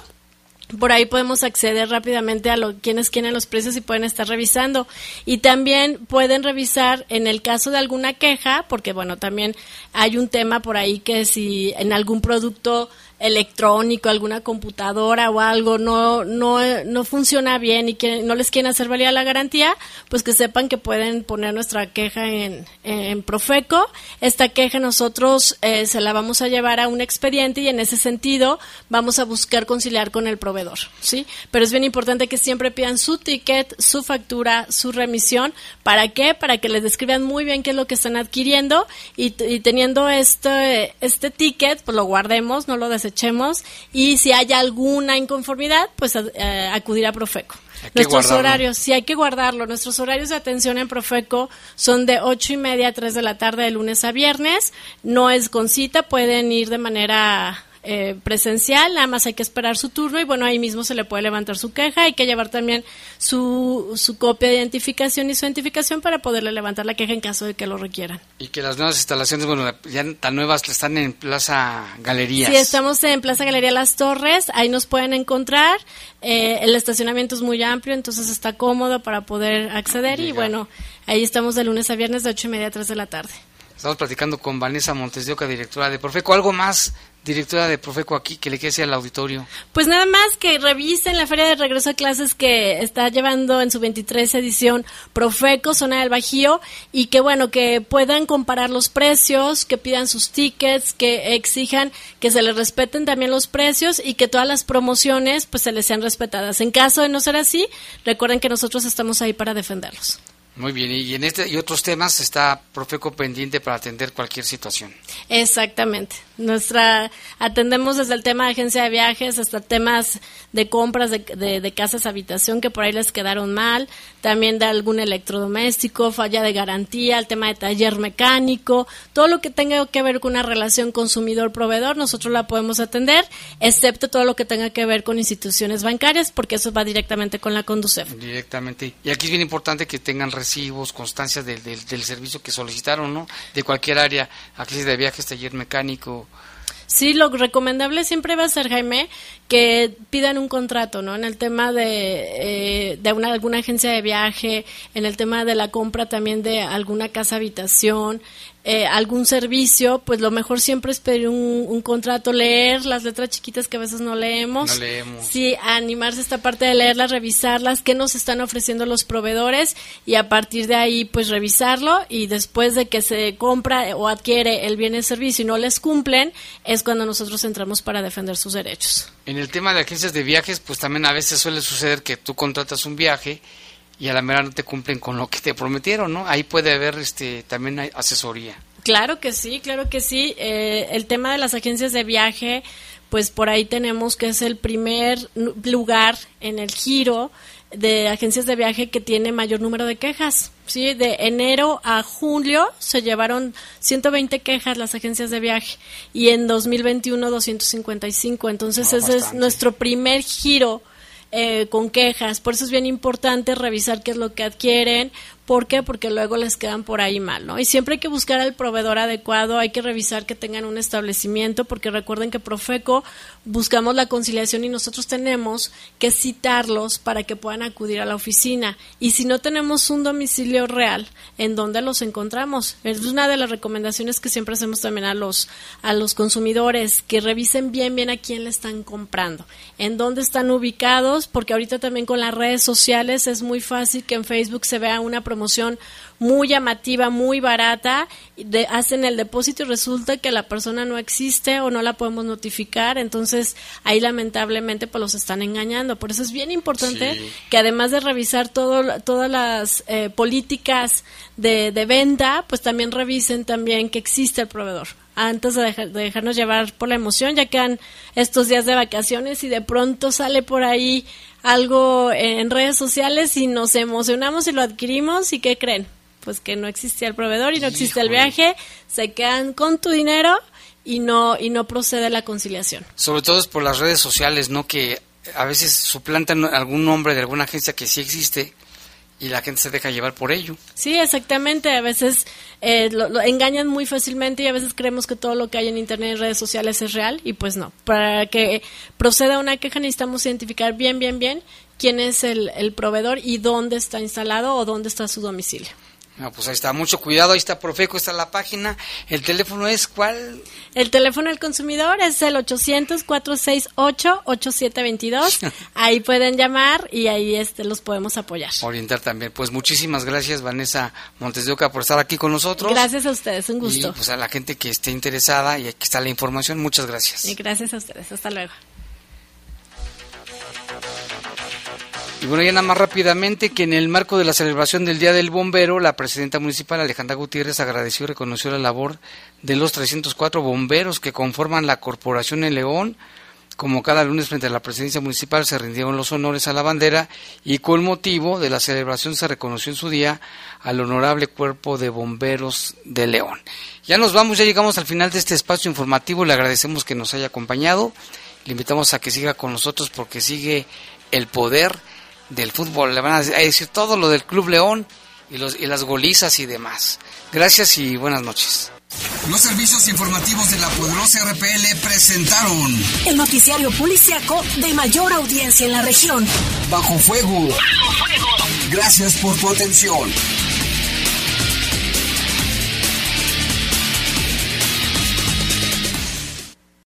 por ahí podemos acceder rápidamente a lo, quienes quieren los precios y pueden estar revisando. Y también pueden revisar en el caso de alguna queja, porque bueno, también hay un tema por ahí que si en algún producto electrónico, alguna computadora o algo no, no, no funciona bien y que no les quieren hacer válida la garantía, pues que sepan que pueden poner nuestra queja en, en Profeco. Esta queja nosotros eh, se la vamos a llevar a un expediente y en ese sentido vamos a buscar conciliar con el proveedor, ¿sí? Pero es bien importante que siempre pidan su ticket, su factura, su remisión. ¿Para qué? Para que les describan muy bien qué es lo que están adquiriendo y, y teniendo este, este ticket, pues lo guardemos, no lo desechemos echemos y si hay alguna inconformidad, pues eh, acudir a Profeco. Nuestros horarios, sí hay que guardarlo. Nuestros horarios de atención en Profeco son de ocho y media a 3 de la tarde de lunes a viernes. No es con cita, pueden ir de manera eh, presencial, nada más hay que esperar su turno y bueno, ahí mismo se le puede levantar su queja, hay que llevar también su, su copia de identificación y su identificación para poderle levantar la queja en caso de que lo requieran. Y que las nuevas instalaciones, bueno, ya tan nuevas están en Plaza Galerías. Sí, estamos en Plaza Galería Las Torres, ahí nos pueden encontrar, eh, el estacionamiento es muy amplio, entonces está cómodo para poder acceder y bueno, ahí estamos de lunes a viernes de ocho y media a 3 de la tarde. Estamos platicando con Vanessa Montes de Oca, directora de Profeco. ¿Algo más directora de Profeco aquí, que le quede al auditorio? Pues nada más que revisen la feria de regreso a clases que está llevando en su 23 edición Profeco, zona del Bajío, y que bueno, que puedan comparar los precios, que pidan sus tickets, que exijan que se les respeten también los precios y que todas las promociones pues se les sean respetadas. En caso de no ser así, recuerden que nosotros estamos ahí para defenderlos. Muy bien, y en este y otros temas está Profeco pendiente para atender cualquier situación. Exactamente. Nuestra atendemos desde el tema de agencia de viajes hasta temas de compras de, de, casas habitación que por ahí les quedaron mal, también de algún electrodoméstico, falla de garantía, el tema de taller mecánico, todo lo que tenga que ver con una relación consumidor-proveedor, nosotros la podemos atender, excepto todo lo que tenga que ver con instituciones bancarias, porque eso va directamente con la Conducef. Directamente. Y aquí es bien importante que tengan constancias del, del, del servicio que solicitaron, ¿no? De cualquier área, agencia de viajes, taller mecánico, Sí, lo recomendable siempre va a ser, Jaime, que pidan un contrato, ¿no? En el tema de, eh, de una, alguna agencia de viaje, en el tema de la compra también de alguna casa habitación, eh, algún servicio, pues lo mejor siempre es pedir un, contrato, leer las letras chiquitas que a veces no leemos. No leemos. Sí, animarse a esta parte de leerlas, revisarlas, qué nos están ofreciendo los proveedores y a partir de ahí pues revisarlo y después de que se compra o adquiere el bien y servicio y no les cumplen, es cuando nosotros entramos para defender sus derechos. En el tema de agencias de viajes, pues también a veces suele suceder que tú contratas un viaje y a la mera no te cumplen con lo que te prometieron, ¿no? Ahí puede haber este también hay asesoría. Claro que sí, claro que sí. Eh, el tema de las agencias de viaje, pues por ahí tenemos que es el primer lugar en el giro de agencias de viaje que tiene mayor número de quejas. Sí, de enero a julio se llevaron 120 quejas las agencias de viaje y en 2021 255. Entonces ese es nuestro primer giro eh, con quejas. Por eso es bien importante revisar qué es lo que adquieren. ¿Por qué? Porque luego les quedan por ahí mal, ¿no? Y siempre hay que buscar al proveedor adecuado, hay que revisar que tengan un establecimiento, porque recuerden que Profeco buscamos la conciliación y nosotros tenemos que citarlos para que puedan acudir a la oficina. Y si no tenemos un domicilio real, ¿en dónde los encontramos? Es una de las recomendaciones que siempre hacemos también a los, a los consumidores, que revisen bien, bien a quién le están comprando, en dónde están ubicados, porque ahorita también con las redes sociales es muy fácil que en Facebook se vea una promoción muy llamativa, muy barata, de, hacen el depósito y resulta que la persona no existe o no la podemos notificar, entonces ahí lamentablemente pues los están engañando. Por eso es bien importante que además de revisar todo, todas las eh, políticas de, de venta, pues también revisen también que existe el proveedor antes de, de, dejarnos llevar por la emoción, ya quedan estos días de vacaciones y de pronto sale por ahí algo en redes sociales y nos emocionamos y lo adquirimos y ¿qué creen? pues que no existía el proveedor y no existe el viaje, se quedan con tu dinero y no y no procede la conciliación. Sobre todo es por las redes sociales, ¿no? Que a veces suplantan algún nombre de alguna agencia que sí existe y la gente se deja llevar por ello. Sí, exactamente. A veces eh, lo, engañan muy fácilmente y a veces creemos que todo lo que hay en Internet y redes sociales es real y pues no. Para que proceda una queja necesitamos identificar bien, bien, bien quién es el, el proveedor y dónde está instalado o dónde está su domicilio. Ah, pues ahí está, mucho cuidado, ahí está Profeco, está la página. ¿El teléfono es cuál? El teléfono del consumidor es el 800-468-8722. ahí pueden llamar y ahí este, los podemos apoyar. Orientar también. Pues muchísimas gracias, Vanessa Montes de Oca, por estar aquí con nosotros. Gracias a ustedes, un gusto. Y pues a la gente que esté interesada y aquí está la información, muchas gracias. Y gracias a ustedes, hasta luego. Y bueno, ya nada más rápidamente que en el marco de la celebración del Día del Bombero, la presidenta municipal Alejandra Gutiérrez agradeció y reconoció la labor de los 304 bomberos que conforman la corporación en León. Como cada lunes frente a la presidencia municipal se rindieron los honores a la bandera y con motivo de la celebración se reconoció en su día al honorable cuerpo de bomberos de León. Ya nos vamos, ya llegamos al final de este espacio informativo, le agradecemos que nos haya acompañado, le invitamos a que siga con nosotros porque sigue el poder del fútbol. Le van a decir todo lo del Club León y, los, y las golizas y demás. Gracias y buenas noches. Los servicios informativos de la poderosa RPL presentaron el noticiario policiaco de mayor audiencia en la región. Bajo fuego. Bajo fuego. Gracias por tu atención.